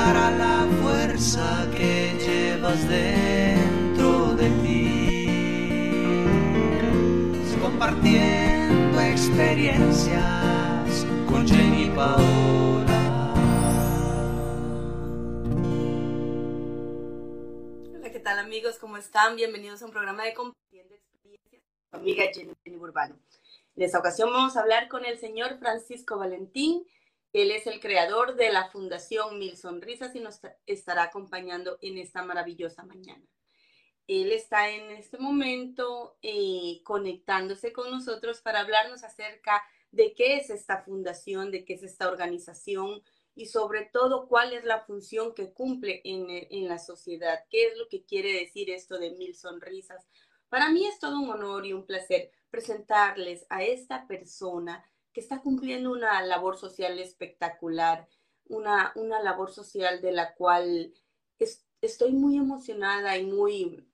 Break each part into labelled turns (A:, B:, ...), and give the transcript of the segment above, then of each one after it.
A: dará la fuerza que llevas dentro de ti. Compartiendo experiencias con Jenny Paola.
B: Hola, ¿qué tal amigos? ¿Cómo están? Bienvenidos a un programa de Compartiendo Experiencias con amiga Jenny, Jenny Burbano. En esta ocasión vamos a hablar con el señor Francisco Valentín. Él es el creador de la Fundación Mil Sonrisas y nos estará acompañando en esta maravillosa mañana. Él está en este momento eh, conectándose con nosotros para hablarnos acerca de qué es esta fundación, de qué es esta organización y sobre todo cuál es la función que cumple en, en la sociedad, qué es lo que quiere decir esto de Mil Sonrisas. Para mí es todo un honor y un placer presentarles a esta persona que está cumpliendo una labor social espectacular, una, una labor social de la cual estoy muy emocionada y muy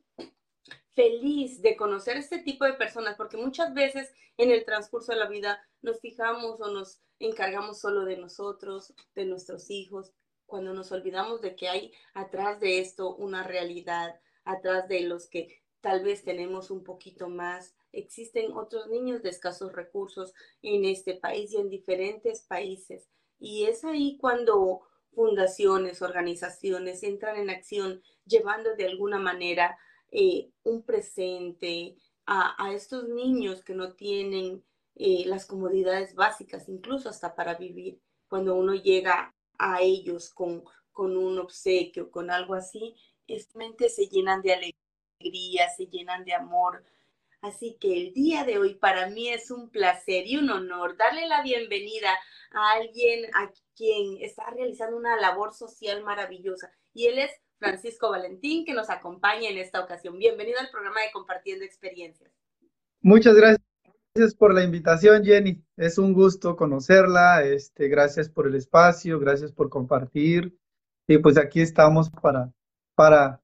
B: feliz de conocer este tipo de personas, porque muchas veces en el transcurso de la vida nos fijamos o nos encargamos solo de nosotros, de nuestros hijos, cuando nos olvidamos de que hay atrás de esto una realidad, atrás de los que tal vez tenemos un poquito más. Existen otros niños de escasos recursos en este país y en diferentes países. Y es ahí cuando fundaciones, organizaciones entran en acción llevando de alguna manera eh, un presente a, estos niños que no tienen eh, las comodidades básicas, incluso hasta para vivir. Cuando uno llega a ellos con, con un obsequio, con algo así, mente se llenan de alegría se llenan de amor. Así que el día de hoy para mí es un placer y un honor darle la bienvenida a alguien a quien está realizando una labor social maravillosa. Y él es Francisco Valentín, que nos acompaña en esta ocasión. Bienvenido al programa de Compartiendo Experiencias.
C: Muchas gracias. Por la invitación, Jenny. Es un gusto conocerla. Este, gracias por el espacio, gracias por compartir. Y pues aquí estamos para, para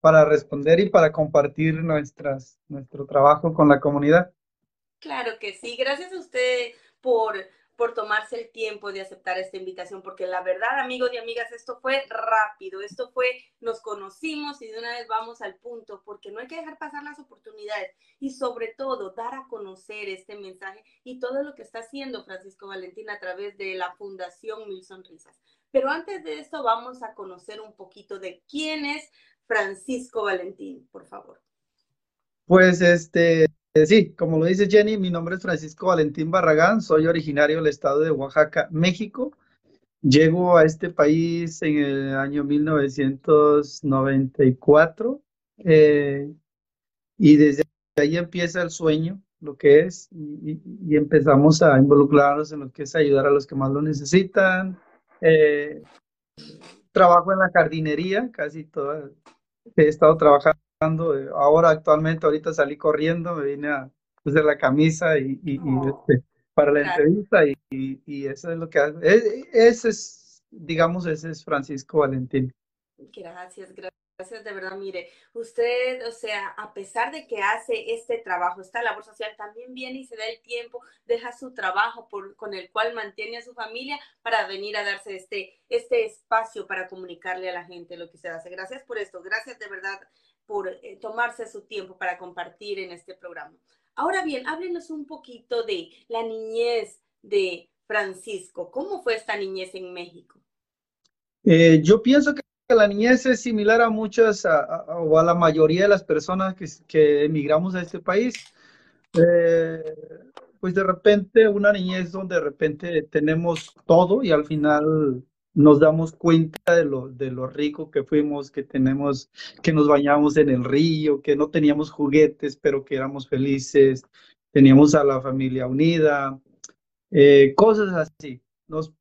C: para responder y para compartir nuestras, nuestro trabajo con la comunidad.
B: Claro que sí, gracias a usted por, por tomarse el tiempo de aceptar esta invitación, porque la verdad, amigos y amigas, esto fue rápido, esto fue, nos conocimos y de una vez vamos al punto, porque no hay que dejar pasar las oportunidades y sobre todo dar a conocer este mensaje y todo lo que está haciendo Francisco Valentín a través de la Fundación Mil Sonrisas. Pero antes de esto vamos a conocer un poquito de quién es Francisco Valentín, por favor.
C: Pues este, sí, como lo dice Jenny, mi nombre es Francisco Valentín Barragán, soy originario del estado de Oaxaca, México. Llego a este país en el año 1994 eh, y desde ahí empieza el sueño, lo que es, y, empezamos a involucrarnos en lo que es ayudar a los que más lo necesitan. Eh, trabajo en la jardinería, casi toda, he estado trabajando, eh, ahora actualmente, ahorita salí corriendo, me vine a hacer la camisa y, oh, este, para la entrevista y, y, eso es lo que hace. E, ese es, digamos, ese es Francisco Valentín.
B: Gracias, gracias. Gracias, de verdad. Mire, usted, o sea, a pesar de que hace este trabajo, esta labor social, también viene y se da el tiempo, deja su trabajo por, con el cual mantiene a su familia para venir a darse este, este espacio para comunicarle a la gente lo que se hace. Gracias por esto. Gracias de verdad por eh, tomarse su tiempo para compartir en este programa. Ahora bien, háblenos un poquito de la niñez de Francisco. ¿Cómo fue esta niñez en México?
C: Eh, yo pienso que la niñez es similar a muchas o a la mayoría de las personas que, emigramos a este país. Eh, pues de repente una niñez donde de repente tenemos todo y al final nos damos cuenta de lo, de lo rico que fuimos, que tenemos, que nos bañamos en el río, que no teníamos juguetes, pero que éramos felices, teníamos a la familia unida, eh, cosas así. Nos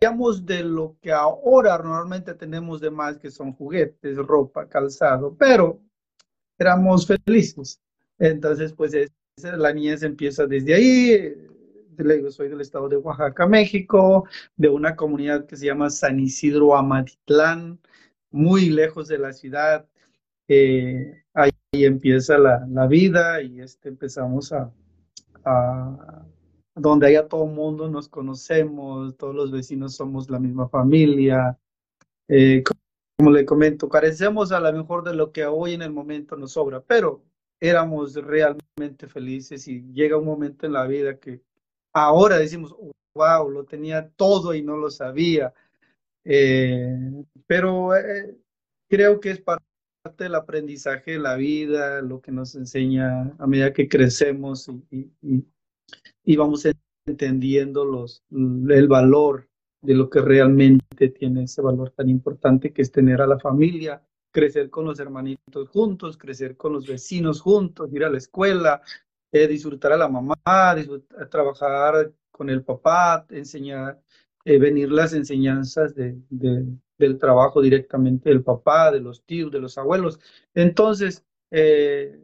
C: carecíamos de lo que ahora normalmente tenemos de más, que son juguetes, ropa, calzado, pero éramos felices. Entonces, pues la niñez empieza desde ahí. Le soy del estado de Oaxaca, México, de una comunidad que se llama San Isidro Amatitlán, muy lejos de la ciudad. Eh, ahí empieza la, la, vida y este, empezamos a, a donde allá todo el mundo nos conocemos, todos los vecinos somos la misma familia, eh, como le comento, carecemos a lo mejor de lo que hoy en el momento nos sobra, pero éramos realmente felices y llega un momento en la vida que ahora decimos, wow, lo tenía todo y no lo sabía. Eh, pero eh, creo que es parte del aprendizaje de la vida, lo que nos enseña a medida que crecemos y vamos entendiendo los, el valor de lo que realmente tiene ese valor tan importante que es tener a la familia, crecer con los hermanitos juntos, crecer con los vecinos juntos, ir a la escuela, eh, disfrutar a la mamá, trabajar con el papá, enseñar, eh, venir las enseñanzas de, del trabajo directamente del papá, de los tíos, de los abuelos. Entonces, eh,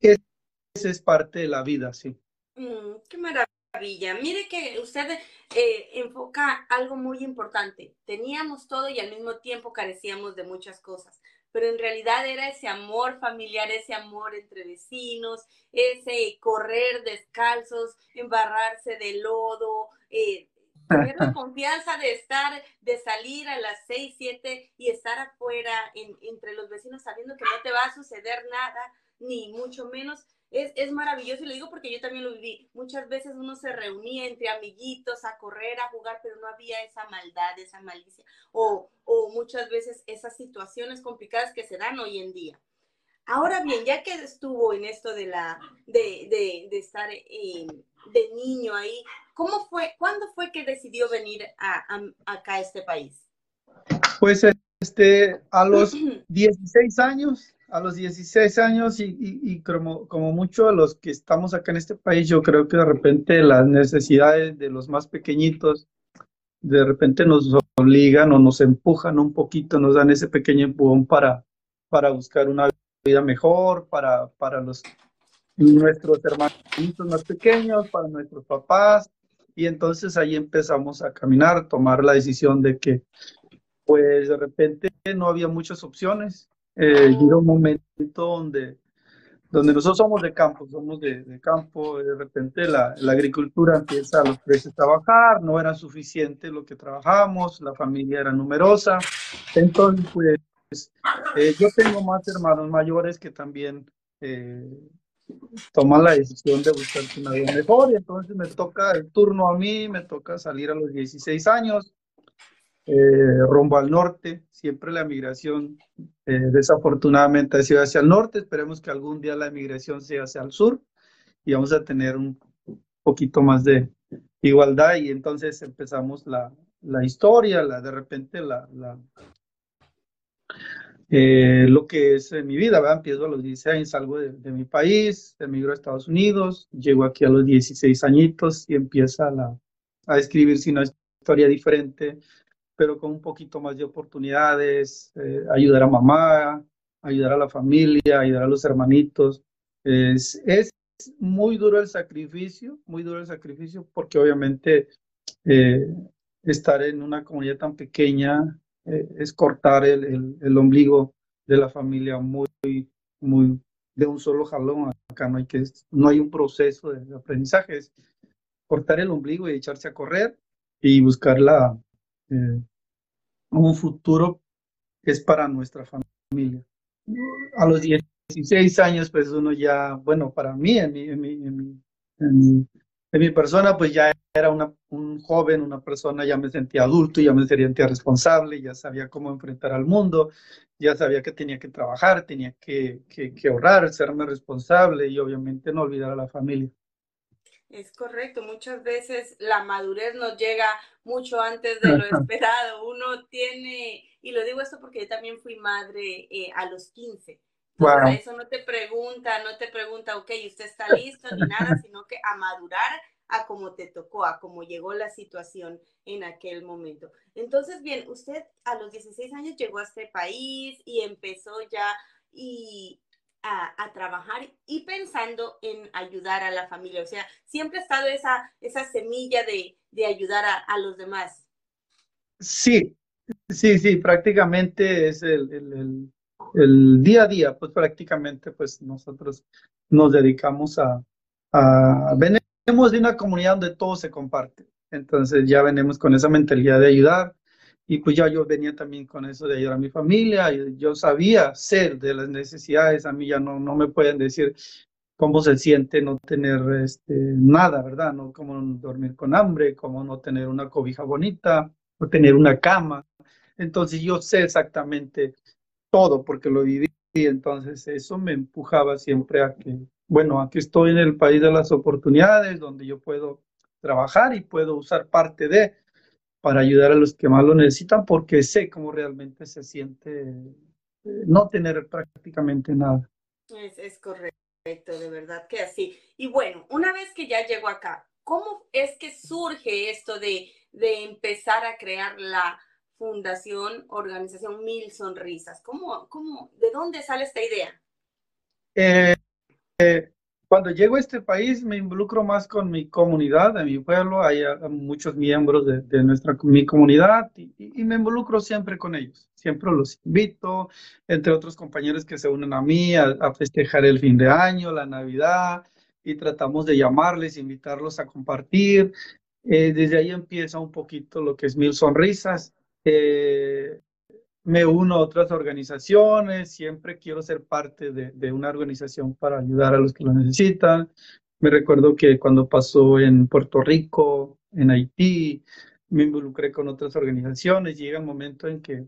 C: esa es parte de la vida, sí.
B: Mm, qué maravilla. Mire que usted eh, enfoca algo muy importante. Teníamos todo y al mismo tiempo carecíamos de muchas cosas, pero en realidad era ese amor familiar, ese amor entre vecinos, ese correr descalzos, embarrarse de lodo, eh, tener la confianza de estar, de salir a las seis, siete y estar afuera entre los vecinos sabiendo que no te va a suceder nada, ni mucho menos es, es, maravilloso y lo digo porque yo también lo viví. Muchas veces uno se reunía entre amiguitos a correr, a jugar, pero no había esa maldad, esa malicia o, o muchas veces esas situaciones complicadas que se dan hoy en día. Ahora bien, ya que estuvo en esto de la de, de, de estar eh, de niño ahí, ¿cómo fue, cuándo fue que decidió venir a, a, acá a este país?
C: Pues este, a los 16 años a los 16 años y, y, como, como mucho a los que estamos acá en este país, yo creo que de repente las necesidades de los más pequeñitos de repente nos obligan o nos empujan un poquito, nos dan ese pequeño empujón para, para buscar una vida mejor, para, para los, nuestros hermanitos más pequeños, para nuestros papás. Y entonces ahí empezamos a caminar, tomar la decisión de que pues de repente no había muchas opciones eh, llega un momento donde, donde nosotros somos de campo, somos de, de campo, de repente la, la, agricultura empieza los precios a bajar, no era suficiente lo que trabajamos, la familia era numerosa, entonces pues eh, yo tengo más hermanos mayores que también eh, toman la decisión de buscar una vida mejor. Y entonces me toca el turno a mí, me toca salir a los 16 años, eh, rumbo al norte. Siempre la migración eh, desafortunadamente ha sido hacia el norte. Esperemos que algún día la migración sea hacia el sur y vamos a tener un poquito más de igualdad y entonces empezamos la, la historia, la, de repente la, la eh, lo que es mi vida, ¿verdad? empiezo a los 16 años, salgo de, de, mi país, emigro a Estados Unidos, llego aquí a los 16 añitos y empieza la, a escribirse una historia diferente, pero con un poquito más de oportunidades, eh, ayudar a mamá, ayudar a la familia, ayudar a los hermanitos. Es, es muy duro el sacrificio, muy duro el sacrificio, porque obviamente eh, estar en una comunidad tan pequeña eh, es cortar el, el, el, ombligo de la familia muy, muy de un solo jalón. Acá no hay, que, no hay un proceso de aprendizaje, es cortar el ombligo y echarse a correr y buscar la, eh, un futuro es para nuestra familia. A los 16 años, pues uno ya, bueno, para mí, en mi, en mi, en mi, en mi, en mi persona, pues ya era una, un joven, una persona, ya me sentía adulto, ya me sentía responsable, ya sabía cómo enfrentar al mundo, ya sabía que tenía que trabajar, tenía que, que, que ahorrar, serme responsable y obviamente no olvidar a la familia.
B: Es correcto, muchas veces la madurez nos llega mucho antes de lo esperado. Uno tiene, y lo digo esto porque yo también fui madre eh, a los 15. Wow. Eso no te pregunta, no te pregunta, ok, usted está listo ni nada, sino que a madurar a como te tocó, a cómo llegó la situación en aquel momento. Entonces, bien, usted a los 16 años llegó a este país y empezó ya y a, a, trabajar y pensando en ayudar a la familia. O sea, siempre ha estado esa, esa semilla de, de ayudar a, a, los demás.
C: Sí, sí, sí, prácticamente es el, el, el, el, día a día, pues prácticamente pues nosotros nos dedicamos a, a, venimos de una comunidad donde todo se comparte. Entonces ya venimos con esa mentalidad de ayudar y pues ya yo venía también con eso de ayudar a mi familia, y yo sabía ser de las necesidades, a mí ya no, no me pueden decir cómo se siente no tener este, nada, ¿verdad? No cómo dormir con hambre, cómo no tener una cobija bonita, o tener una cama. Entonces yo sé exactamente todo porque lo viví, entonces eso me empujaba siempre a que, bueno, aquí estoy en el país de las oportunidades, donde yo puedo trabajar y puedo usar parte de para ayudar a los que más lo necesitan, porque sé cómo realmente se siente eh, no tener prácticamente nada.
B: Es, es correcto, de verdad que así. Y bueno, una vez que ya llegó acá, ¿cómo es que surge esto de, de empezar a crear la fundación, organización Mil Sonrisas? ¿Cómo, cómo, ¿De dónde sale esta idea?
C: Eh, eh, cuando llego a este país me involucro más con mi comunidad, de mi pueblo, hay muchos miembros de, nuestra mi comunidad y, me involucro siempre con ellos. Siempre los invito, entre otros compañeros que se unen a mí a, festejar el fin de año, la Navidad, y tratamos de llamarles, invitarlos a compartir. Eh, desde ahí empieza un poquito lo que es Mil Sonrisas. Eh, me uno a otras organizaciones, siempre quiero ser parte de, una organización para ayudar a los que lo necesitan. Me recuerdo que cuando pasó en Puerto Rico, en Haití, me involucré con otras organizaciones. Llega el momento en que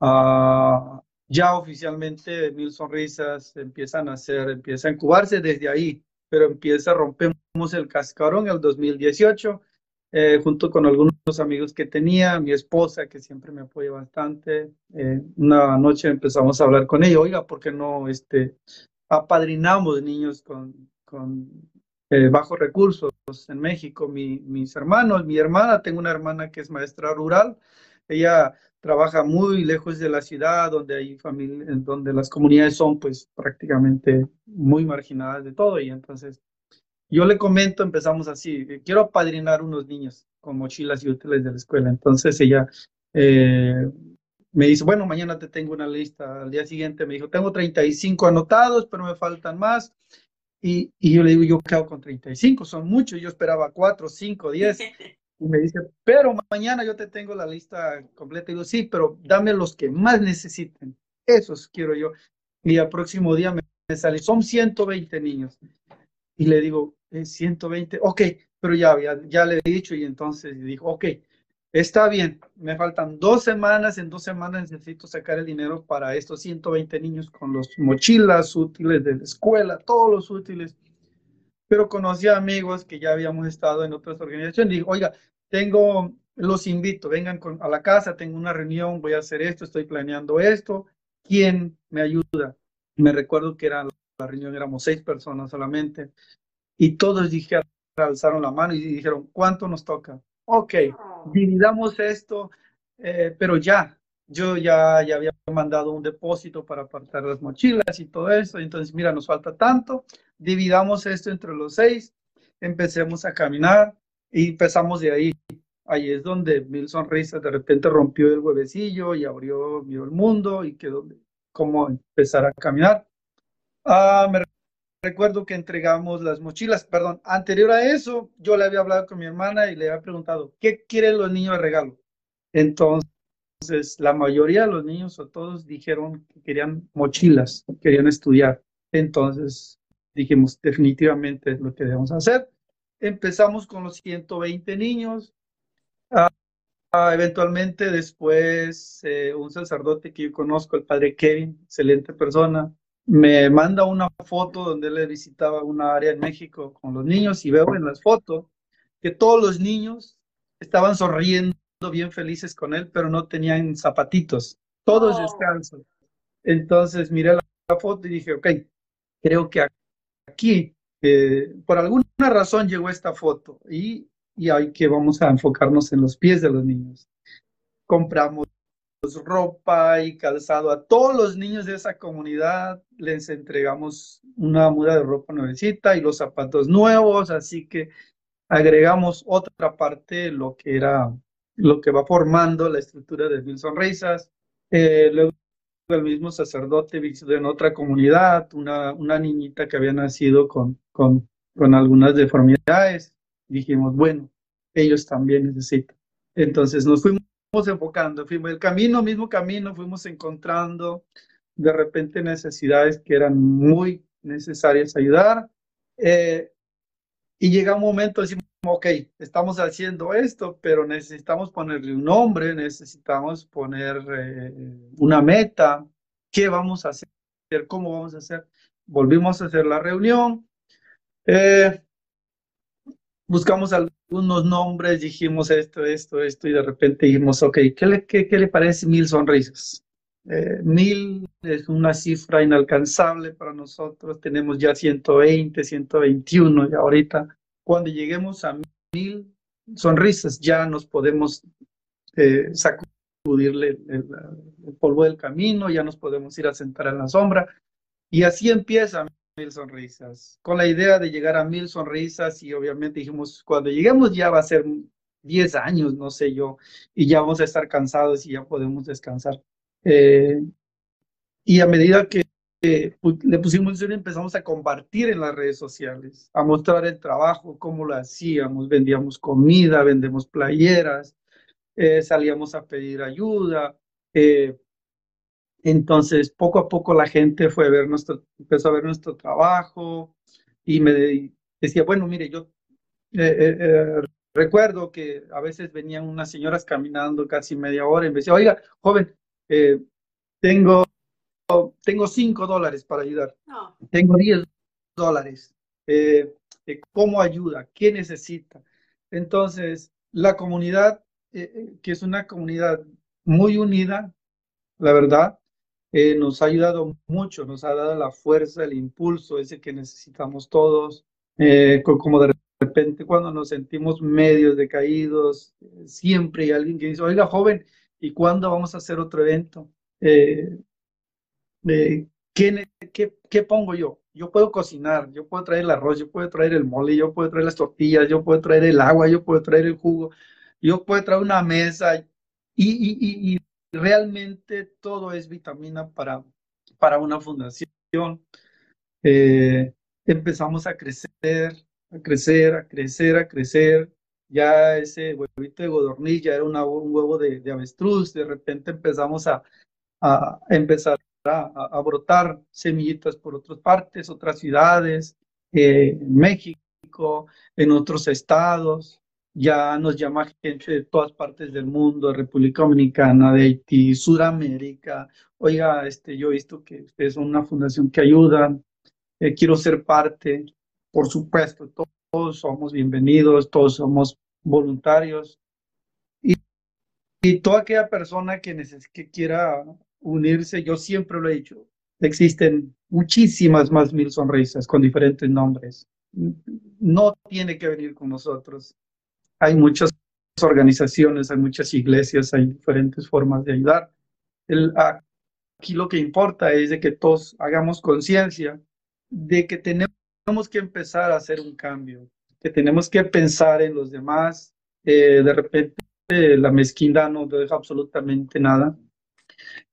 C: uh, ya oficialmente Mil Sonrisas empiezan a hacer, empieza a incubarse desde ahí, pero empieza, rompemos el cascarón en el 2018 eh, junto con algunos amigos que tenía, mi esposa que siempre me apoya bastante. Eh, una noche empezamos a hablar con ella, oiga, ¿por qué no este, apadrinamos niños con, con eh, bajos recursos en México? Mi, mis hermanos, mi hermana, tengo una hermana que es maestra rural, ella trabaja muy lejos de la ciudad, donde hay familia, donde las comunidades son pues prácticamente muy marginadas de todo y entonces yo le comento, empezamos así, quiero apadrinar unos niños con mochilas y útiles de la escuela. Entonces ella eh, me dice, bueno, mañana te tengo una lista. Al día siguiente me dijo, tengo 35 anotados, pero me faltan más. Y, y yo le digo, ¿yo qué hago con 35? Son muchos, yo esperaba 4, 5, 10. Y me dice, pero mañana yo te tengo la lista completa. Y digo, sí, pero dame los que más necesiten. Esos quiero yo. Y al próximo día me, me sale, son 120 niños. Y le digo, 120, ok, pero ya, ya, le he dicho y entonces dijo, ok, está bien, me faltan dos semanas, en dos semanas necesito sacar el dinero para estos 120 niños con los mochilas útiles de la escuela, todos los útiles. Pero conocí a amigos que ya habíamos estado en otras organizaciones. Digo, oiga, tengo, los invito, vengan a la casa, tengo una reunión, voy a hacer esto, estoy planeando esto. ¿Quién me ayuda? Me recuerdo que era la reunión, éramos seis personas solamente y todos dijeron, alzaron la mano y dijeron, ¿cuánto nos toca? Ok, dividamos esto, eh, pero ya, yo ya, ya había mandado un depósito para apartar las mochilas y todo eso, entonces mira, nos falta tanto, dividamos esto entre los seis, empecemos a caminar y empezamos de ahí. Ahí es donde Mil Sonrisas de repente rompió el huevecillo y abrió, vio el mundo y quedó como empezar a caminar. Ah, me recuerdo que entregamos las mochilas, perdón, anterior a eso, yo le había hablado con mi hermana y le había preguntado, ¿qué quieren los niños de regalo? Entonces, la mayoría de los niños o todos dijeron que querían mochilas, querían estudiar. Entonces, dijimos, definitivamente es lo que debemos hacer. Empezamos con los 120 niños. Ah, eventualmente después, eh, un sacerdote que yo conozco, el padre Kevin, excelente persona, me manda una foto donde él visitaba una área en México con los niños y veo en las fotos que todos los niños estaban sonriendo bien felices con él, pero no tenían zapatitos, todos oh. descansos. Entonces miré la, foto y dije, ok, creo que aquí, eh, por alguna razón llegó esta foto y, y hay que vamos a enfocarnos en los pies de los niños. Compramos ropa y calzado a todos los niños de esa comunidad. Les entregamos una muda de ropa nuevecita y los zapatos nuevos, así que agregamos otra parte, lo que era, lo que va formando la estructura de Mil Sonrisas. Eh, luego el mismo sacerdote visitó en otra comunidad, una, una niñita que había nacido con, con, con algunas deformidades. Dijimos, bueno, ellos también necesitan. Entonces nos fuimos enfocando, fuimos el camino, mismo camino, fuimos encontrando de repente necesidades que eran muy necesarias ayudar. Eh, y llega un momento, decimos, ok, estamos haciendo esto, pero necesitamos ponerle un nombre, necesitamos poner eh, una meta, qué vamos a hacer, cómo vamos a hacer. Volvimos a hacer la reunión, eh, buscamos algunos nombres, dijimos esto, esto, esto, y de repente dijimos, ok, ¿qué le, qué, qué le parece mil sonrisas? Eh, mil es una cifra inalcanzable para nosotros, tenemos ya 120, 121 y ahorita cuando lleguemos a mil sonrisas ya nos podemos eh, sacudirle el, polvo del camino, ya nos podemos ir a sentar en la sombra. Y así empieza mil sonrisas, con la idea de llegar a mil sonrisas y obviamente dijimos, cuando lleguemos ya va a ser 10 años, no sé yo, y ya vamos a estar cansados y ya podemos descansar. Eh, y a medida que le pusimos y empezamos a compartir en las redes sociales, a mostrar el trabajo, cómo lo hacíamos, vendíamos comida, vendemos playeras, eh, salíamos a pedir ayuda. Eh, entonces, poco a poco la gente fue a ver nuestro, empezó a ver nuestro trabajo y me decía, bueno, mire, yo recuerdo que a veces venían unas señoras caminando casi media hora y me decía, oiga, joven, eh, tengo, tengo 5 dólares para ayudar, tengo 10 dólares, eh, eh, ¿cómo ayuda? ¿Qué necesita? Entonces, la comunidad, que es una comunidad muy unida, la verdad, nos ha ayudado mucho, nos ha dado la fuerza, el impulso ese que necesitamos todos, como de repente cuando nos sentimos medios decaídos, siempre hay alguien que dice, oiga, joven, ¿Y cuándo vamos a hacer otro evento? Eh, eh, ¿qué, qué, pongo yo? Yo puedo cocinar, yo puedo traer el arroz, yo puedo traer el mole, yo puedo traer las tortillas, yo puedo traer el agua, yo puedo traer el jugo, yo puedo traer una mesa y, y, realmente todo es vitamina para, para una fundación. Eh, empezamos a crecer, a crecer, a crecer, a crecer. Ya ese huevito de godornilla era un huevo de, avestruz, de repente empezamos a, a empezar a, brotar semillitas por otras partes, otras ciudades, eh, en México, en otros estados, ya nos llama gente de todas partes del mundo, de República Dominicana, de Haití, Sudamérica. Oiga, este, yo he visto que ustedes son una fundación que ayuda, eh, quiero ser parte, por supuesto, todos somos bienvenidos, todos somos voluntarios y, y toda aquella persona que, que quiera unirse, yo siempre lo he dicho, existen muchísimas más mil sonrisas con diferentes nombres. No tiene que venir con nosotros. Hay muchas organizaciones, hay muchas iglesias, hay diferentes formas de ayudar. El, aquí lo que importa es de que todos hagamos conciencia de que tenemos que empezar a hacer un cambio que tenemos que pensar en los demás. Eh, de repente la mezquindad no deja absolutamente nada.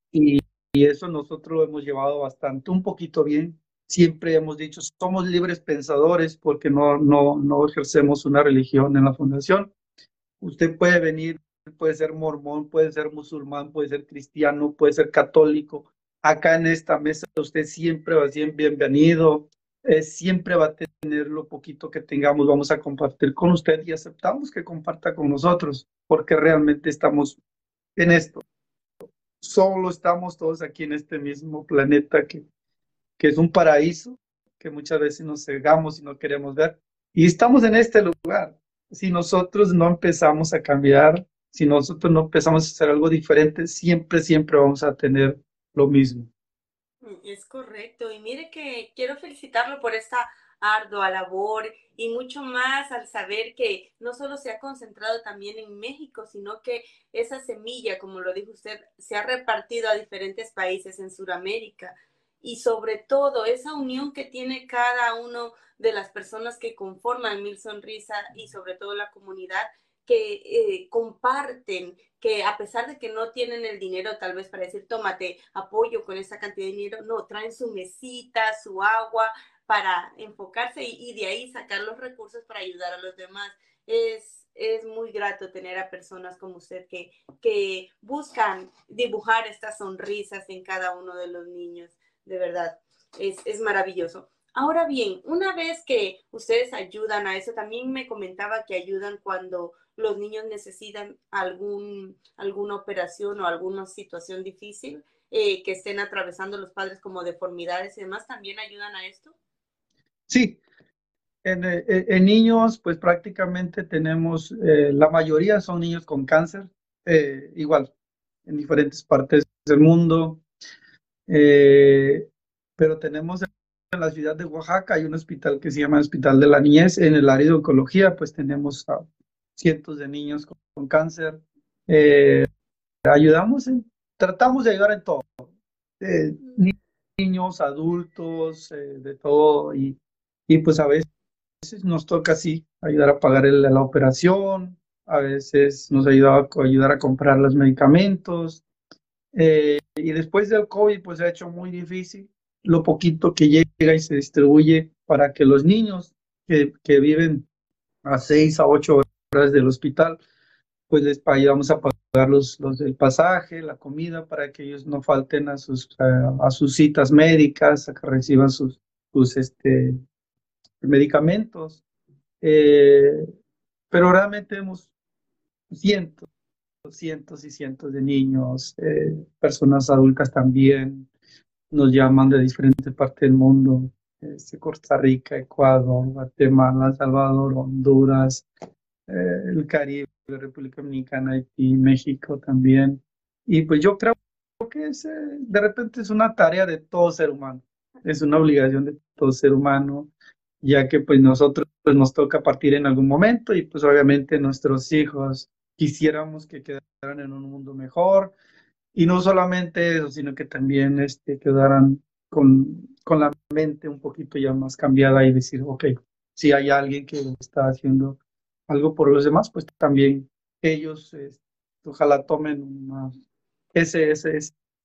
C: Y, y, eso nosotros lo hemos llevado bastante, un poquito bien. Siempre hemos dicho, somos libres pensadores porque no, no, no ejercemos una religión en la fundación. Usted puede venir, puede ser mormón, puede ser musulmán, puede ser cristiano, puede ser católico. Acá en esta mesa usted siempre va a ser bienvenido siempre va a tener lo poquito que tengamos, vamos a compartir con usted y aceptamos que comparta con nosotros, porque realmente estamos en esto. Solo estamos todos aquí en este mismo planeta que, que es un paraíso, que muchas veces nos cegamos y no queremos ver. Y estamos en este lugar. Si nosotros no empezamos a cambiar, si nosotros no empezamos a hacer algo diferente, siempre, siempre vamos a tener lo mismo.
B: Es correcto. Y mire que quiero felicitarlo por esta ardua labor y mucho más al saber que no solo se ha concentrado también en México, sino que esa semilla, como lo dijo usted, se ha repartido a diferentes países en Sudamérica y sobre todo esa unión que tiene cada uno de las personas que conforman Mil Sonrisa y sobre todo la comunidad que eh, comparten, que a pesar de que no tienen el dinero tal vez para decir, tómate apoyo con esa cantidad de dinero, no, traen su mesita, su agua para enfocarse y, de ahí sacar los recursos para ayudar a los demás. es, es muy grato tener a personas como usted que, que buscan dibujar estas sonrisas en cada uno de los niños, de verdad, es, es maravilloso. Ahora bien, una vez que ustedes ayudan a eso, también me comentaba que ayudan cuando los niños necesitan algún, alguna operación o alguna situación difícil eh, que estén atravesando los padres como deformidades y demás, ¿también ayudan a esto?
C: Sí, en, eh, en niños pues prácticamente tenemos, eh, la mayoría son niños con cáncer, eh, igual, en diferentes partes del mundo, pero tenemos en la ciudad de Oaxaca hay un hospital que se llama Hospital de la Niñez. En el área de oncología, pues tenemos a cientos de niños con, con cáncer. Eh, ayudamos, en, tratamos de ayudar en todo. Eh, niños, adultos, eh, de todo. Y, y, pues a veces nos toca así ayudar a pagar el, la operación. A veces nos ayuda a ayudar a comprar los medicamentos. Eh, y después del COVID, pues se ha hecho muy difícil lo poquito que llega y se distribuye para que los niños que, que viven a seis a ocho horas del hospital, pues les ayudamos a pagar los, los, el pasaje, la comida, para que ellos no falten a sus, a, sus citas médicas, a que reciban sus, sus este, medicamentos. Eh, pero realmente hemos cientos, cientos y cientos de niños, eh, personas adultas también, nos llaman de diferentes partes del mundo, este, Costa Rica, Ecuador, Guatemala, Salvador, Honduras, eh, el Caribe, la República Dominicana, Haití, México también. Y pues yo creo que eh, de repente es una tarea de todo ser humano, es una obligación de todo ser humano, ya que pues nosotros pues, nos toca partir en algún momento y pues obviamente nuestros hijos quisiéramos que quedaran en un mundo mejor, y no solamente eso, sino que también este, quedaran con, con la mente un poquito ya más cambiada y decir, ok, si hay alguien que está haciendo algo por los demás, pues también ellos este, ojalá tomen una, ese, ese,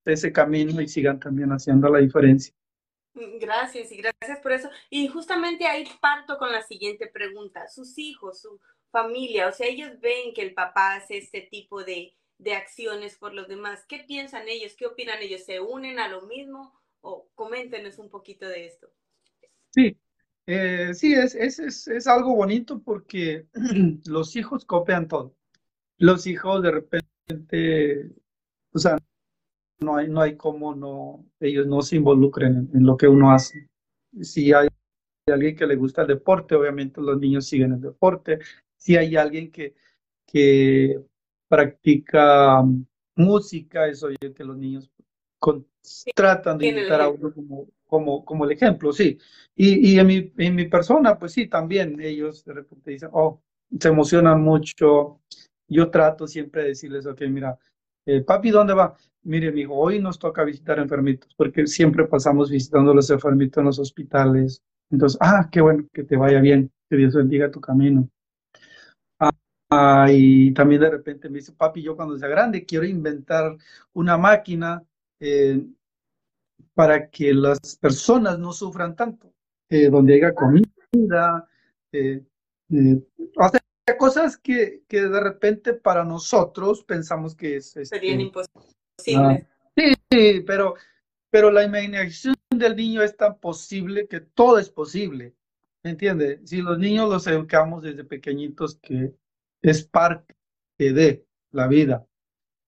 C: ese, camino y sigan también haciendo la diferencia.
B: Gracias y gracias por eso. Y justamente ahí parto con la siguiente pregunta. Sus hijos, familia, o sea, ellos ven que el papá hace este tipo de, de acciones por los demás. ¿Qué piensan ellos? ¿Qué opinan ellos? ¿Se unen a lo mismo? O coméntenos un poquito de esto.
C: Sí, eh, sí, es, es, es, es, algo bonito porque los hijos copian todo. Los hijos de repente, o sea, no hay, no hay cómo no, ellos no se involucren en, en lo que uno hace. Si hay alguien que le gusta el deporte, obviamente los niños siguen el deporte. Si hay alguien que, que practica música, es oye que los niños con, tratan de imitar a uno como, como, como el ejemplo, sí. Y, y en, mi, en mi persona, pues sí, también ellos de repente dicen, oh, se emocionan mucho. Yo trato siempre de decirles, ok, mira, eh, papi, ¿dónde va? Mire, mi hijo, hoy nos toca visitar enfermitos, porque siempre pasamos visitando a los enfermitos en los hospitales. Entonces, ah, qué bueno, que te vaya bien, que Dios bendiga tu camino. Ah, y también de repente me dice, papi, yo cuando sea grande quiero inventar una máquina eh, para que las personas no sufran tanto, eh, donde haya comida, eh, o sea, cosas que, que, de repente para nosotros pensamos que es...
B: Serían imposibles.
C: Ah, sí, sí, pero, pero la imaginación del niño es tan posible que todo es posible. ¿Me entiende? Si los niños los educamos desde pequeñitos que es parte de la vida.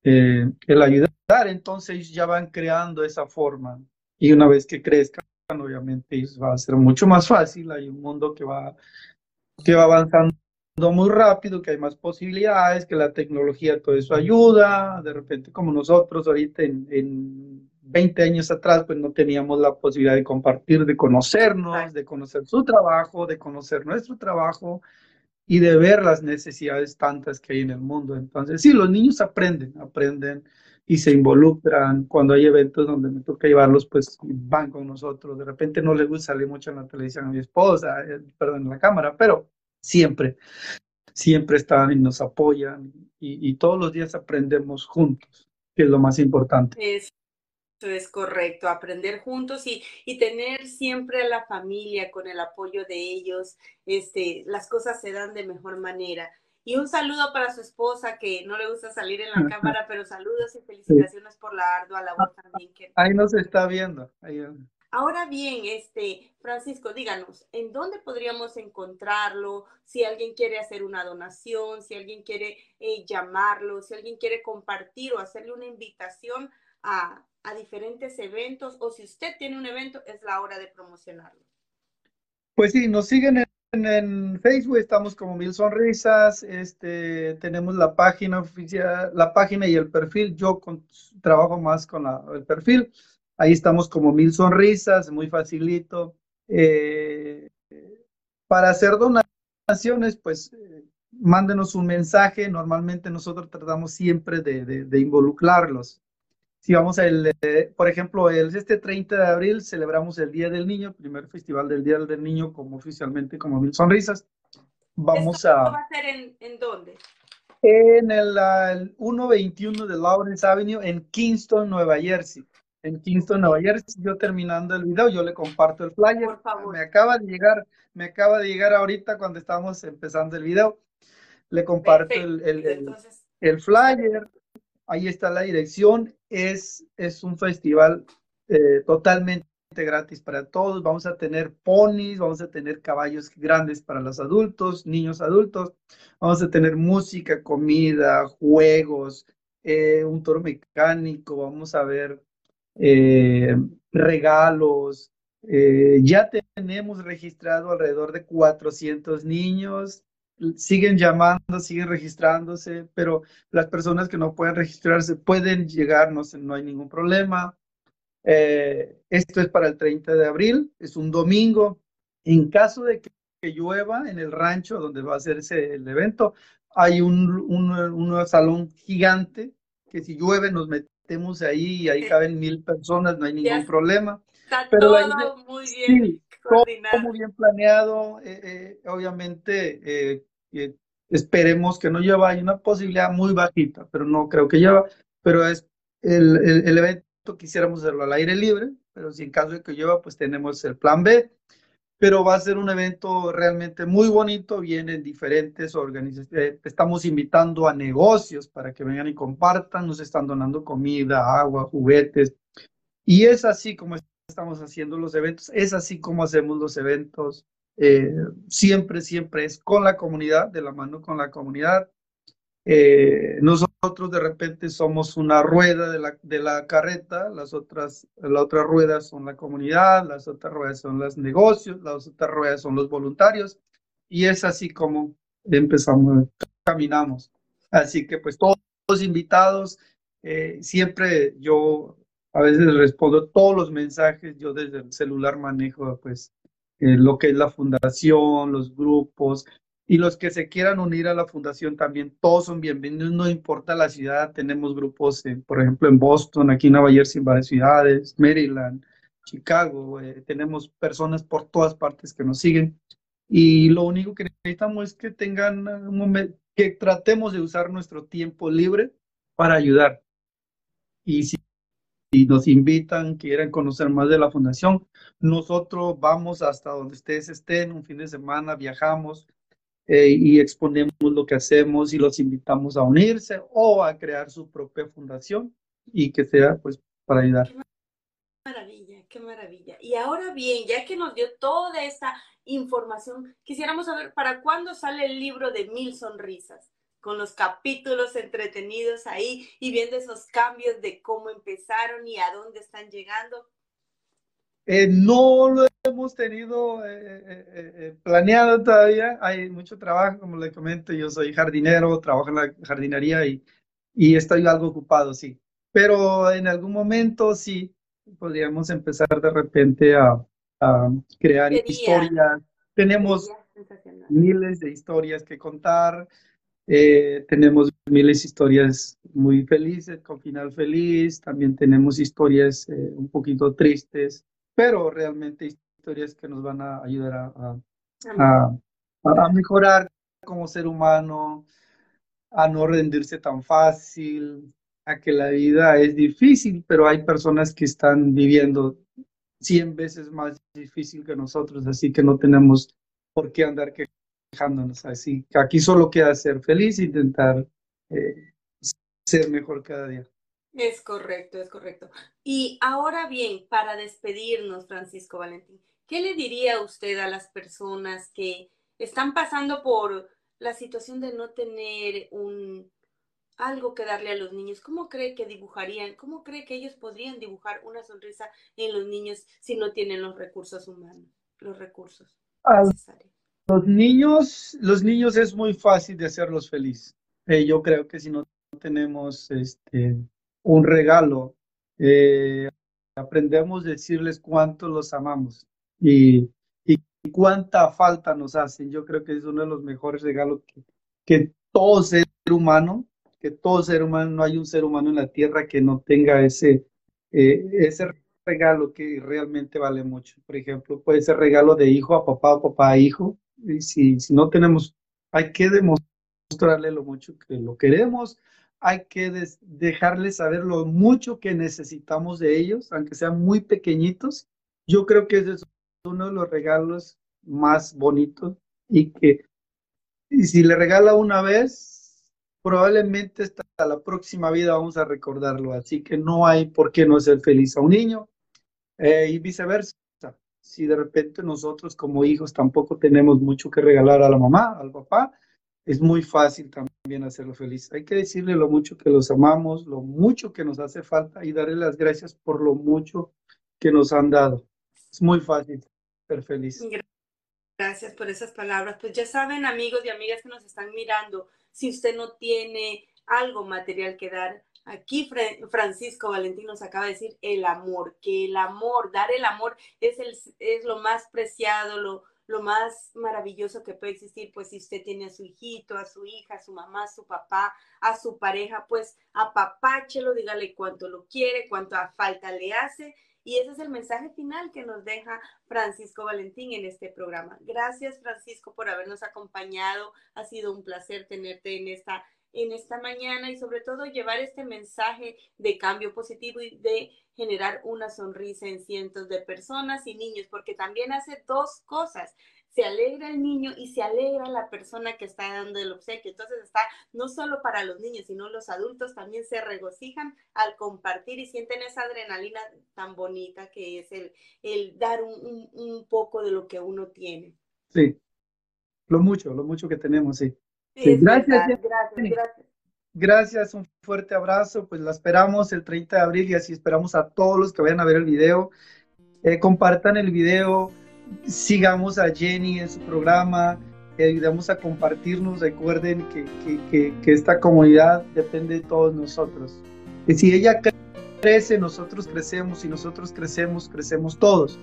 C: Eh, el ayudar, entonces ya van creando esa forma y una vez que crezcan, obviamente va a ser mucho más fácil. Hay un mundo que va, que va avanzando muy rápido, que hay más posibilidades, que la tecnología, todo eso ayuda. De repente, como nosotros ahorita en, en 20 años atrás, pues no teníamos la posibilidad de compartir, de conocernos, de conocer su trabajo, de conocer nuestro trabajo y de ver las necesidades tantas que hay en el mundo. Entonces, sí, los niños aprenden, aprenden y se involucran. Cuando hay eventos donde me toca llevarlos, pues van con nosotros. De repente no les gusta salir mucho en la televisión a mi esposa, eh, perdón, en la cámara, pero siempre, siempre están y nos apoyan y, todos los días aprendemos juntos, que es lo más importante.
B: Es es correcto, aprender juntos y, y, tener siempre a la familia con el apoyo de ellos, este, las cosas se dan de mejor manera. Y un saludo para su esposa, que no le gusta salir en la cámara, pero saludos y felicitaciones por la ardua labor también. Que...
C: Ahí nos está viendo. Ahí...
B: Ahora bien, este, Francisco, díganos, ¿en dónde podríamos encontrarlo? Si alguien quiere hacer una donación, si alguien quiere eh, llamarlo, si alguien quiere compartir o hacerle una invitación a, a diferentes eventos, o si usted tiene un evento, es la hora de promocionarlo.
C: Pues sí, nos siguen en, en, Facebook, estamos como Mil Sonrisas, este, tenemos la página oficial, la página y el perfil, yo trabajo más con la, el perfil, Ahí estamos como mil sonrisas, muy facilito. Eh, para hacer donaciones, pues eh, mándenos un mensaje. Normalmente nosotros tratamos siempre de, involucrarlos. Si vamos a, el, eh, por ejemplo, el, este 30 de abril celebramos el Día del Niño, el primer festival del Día del Niño como oficialmente como Mil Sonrisas. Vamos a...
B: va a ser en, en dónde?
C: En el, el 121 de Lawrence Avenue en Kingston, Nueva Jersey en Kingston, Nueva Jersey. Yo terminando el video, yo le comparto el flyer.
B: Por favor.
C: Me acaba de llegar, me acaba de llegar ahorita cuando estamos empezando el video. Le comparto el, el, el, flyer. Ahí está la dirección. Es, es un festival eh, totalmente gratis para todos. Vamos a tener ponis, vamos a tener caballos grandes para los adultos, niños adultos. Vamos a tener música, comida, juegos, eh, un toro mecánico. Vamos a ver eh, regalos. Eh, ya tenemos registrado alrededor de 400 niños. Siguen llamando, siguen registrándose, pero las personas que no pueden registrarse pueden llegar, no, hay ningún problema. Eh, esto es para el 30 de abril, es un domingo. En caso de que, llueva en el rancho donde va a hacerse el evento, hay un, un, un salón gigante que si llueve nos metemos ahí y ahí caben mil personas, no hay ningún problema.
B: Está Pero todo muy bien
C: todo muy bien planeado, eh, eh, obviamente eh, esperemos que no lleva, hay una posibilidad muy bajita, pero no creo que lleva, pero es el, el, el evento quisiéramos hacerlo al aire libre, pero si en caso de que lleva, pues tenemos el plan B, pero va a ser un evento realmente muy bonito, vienen diferentes organizaciones, estamos invitando a negocios para que vengan y compartan, nos están donando comida, agua, juguetes, y es así como estamos haciendo los eventos, es así como hacemos los eventos, eh, siempre, siempre es con la comunidad, de la mano con la comunidad, eh, nosotros de repente somos una rueda de la, de la carreta, las otras, la otra rueda son la comunidad, las otras ruedas son los negocios, las otras ruedas son los voluntarios, y es así como empezamos, caminamos. Así que pues todos los invitados, eh, siempre yo a veces respondo todos los mensajes, yo desde el celular manejo pues eh, lo que es la fundación, los grupos, y los que se quieran unir a la fundación también, todos son bienvenidos, no importa la ciudad. Tenemos grupos, por ejemplo, en Boston, aquí en Nueva Jersey, en varias ciudades, Maryland, Chicago. Eh, tenemos personas por todas partes que nos siguen. Y lo único que necesitamos es que tengan un momento, que tratemos de usar nuestro tiempo libre para ayudar. Y si, si nos invitan, quieren conocer más de la fundación, nosotros vamos hasta donde ustedes estén, un fin de semana, viajamos eh, y exponemos lo que hacemos y los invitamos a unirse o a crear su propia fundación y que sea pues para ayudar. Qué
B: maravilla, qué maravilla. Y ahora bien, ya que nos dio toda esta información, quisiéramos saber para cuándo sale el libro de Mil Sonrisas, con los capítulos entretenidos ahí y viendo esos cambios de cómo empezaron y a dónde están llegando.
C: Eh, no lo hemos tenido eh, eh, planeado todavía. Hay mucho trabajo, como le comento. Yo soy jardinero, trabajo en la jardinería y, y estoy algo ocupado, sí. Pero en algún momento sí podríamos empezar de repente a, a crear historias. Tenemos miles de historias que contar. Tenemos miles de historias muy felices, con final feliz. También tenemos historias un poquito tristes pero realmente historias que nos van a ayudar a, a, mejorar como ser humano, a no rendirse tan fácil, a que la vida es difícil, pero hay personas que están viviendo 100 veces más difícil que nosotros, así que no tenemos por qué andar quejándonos. Así que aquí solo queda ser feliz e intentar eh, ser mejor cada día.
B: Es correcto, es correcto. Y ahora bien, para despedirnos, Francisco Valentín, ¿qué le diría usted a las personas que están pasando por la situación de no tener un algo que darle a los niños? ¿Cómo cree que dibujarían? ¿Cómo cree que ellos podrían dibujar una sonrisa en los niños si no tienen los recursos humanos, los recursos necesarios?
C: Los niños, los niños es muy fácil de hacerlos felices. Eh, yo creo que si no tenemos este un regalo, eh, aprendemos a decirles cuánto los amamos y, y, cuánta falta nos hacen. Yo creo que es uno de los mejores regalos que, que todo ser humano, que todo ser humano, no hay un ser humano en la tierra que no tenga ese, eh, ese regalo que realmente vale mucho. Por ejemplo, puede ser regalo de hijo a papá o papá a hijo. Si, si no tenemos, hay que demostrarle lo mucho que lo queremos, hay que dejarles saber lo mucho que necesitamos de ellos, aunque sean muy pequeñitos. Yo creo que ese es uno de los regalos más bonitos y que y si le regala una vez, probablemente hasta la próxima vida vamos a recordarlo. Así que no hay por qué no ser feliz a un niño eh, y viceversa. Si de repente nosotros como hijos tampoco tenemos mucho que regalar a la mamá, al papá, es muy fácil también hacerlo feliz. Hay que decirle lo mucho que los amamos, lo mucho que nos hace falta y darle las gracias por lo mucho que nos han dado. Es muy fácil ser feliz.
B: Gracias por esas palabras. Pues ya saben, amigos y amigas que nos están mirando, si usted no tiene algo material que dar, aquí Francisco Valentín nos acaba de decir el amor, que el amor, dar el amor es, el, es lo más preciado, lo, lo más maravilloso que puede existir, pues si usted tiene a su hijito, a su hija, a su mamá, a su papá, a su pareja, pues apapáchelo, dígale cuánto lo quiere, cuánto a falta le hace. Y ese es el mensaje final que nos deja Francisco Valentín en este programa. Gracias, Francisco, por habernos acompañado. Ha sido un placer tenerte en esta en esta mañana y sobre todo llevar este mensaje de cambio positivo y de generar una sonrisa en cientos de personas y niños, porque también hace dos cosas. Se alegra el niño y se alegra la persona que está dando el obsequio. Entonces está no solo para los niños, sino los adultos también se regocijan al compartir y sienten esa adrenalina tan bonita que es el, el dar un, un poco de lo que uno tiene.
C: Sí, lo mucho, lo mucho que tenemos, sí
B: gracias, gracias, gracias.
C: Gracias, un fuerte abrazo. Pues la esperamos el 30 de abril y así esperamos a todos los que vayan a ver el video. Eh, compartan el video, sigamos a Jenny en su programa, ayudemos a compartirnos. Recuerden que, que, que, esta comunidad depende de todos nosotros. Y si ella crece, nosotros crecemos. Si nosotros crecemos, crecemos todos.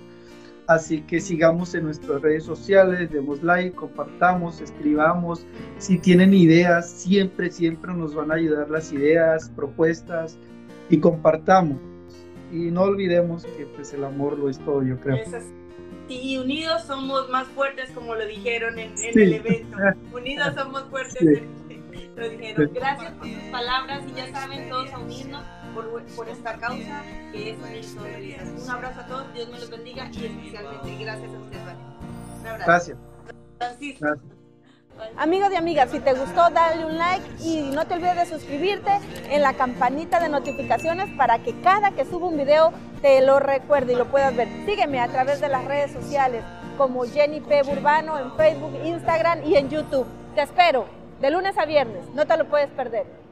C: Así que sigamos en nuestras redes sociales, demos like, compartamos, escribamos. Si tienen ideas, siempre, siempre nos van a ayudar las ideas, propuestas y compartamos. Y no olvidemos que pues el amor lo es todo, yo creo.
B: Y unidos somos más fuertes, como lo dijeron en, el evento. Unidos somos fuertes, lo dijeron. Gracias por sus palabras y ya saben todos a unirnos por, esta causa que es Sonrisas. Un abrazo a todos, Dios me los bendiga y especialmente gracias a ustedes. Un abrazo.
C: Gracias.
B: Gracias.
D: Amigos y amigas, si te gustó, dale un like y no te olvides de suscribirte en la campanita de notificaciones para que cada que suba un video te lo recuerde y lo puedas ver. Sígueme a través de las redes sociales como Jenny P. Burbano en Facebook, Instagram y en YouTube. Te espero de lunes a viernes, no te lo puedes perder.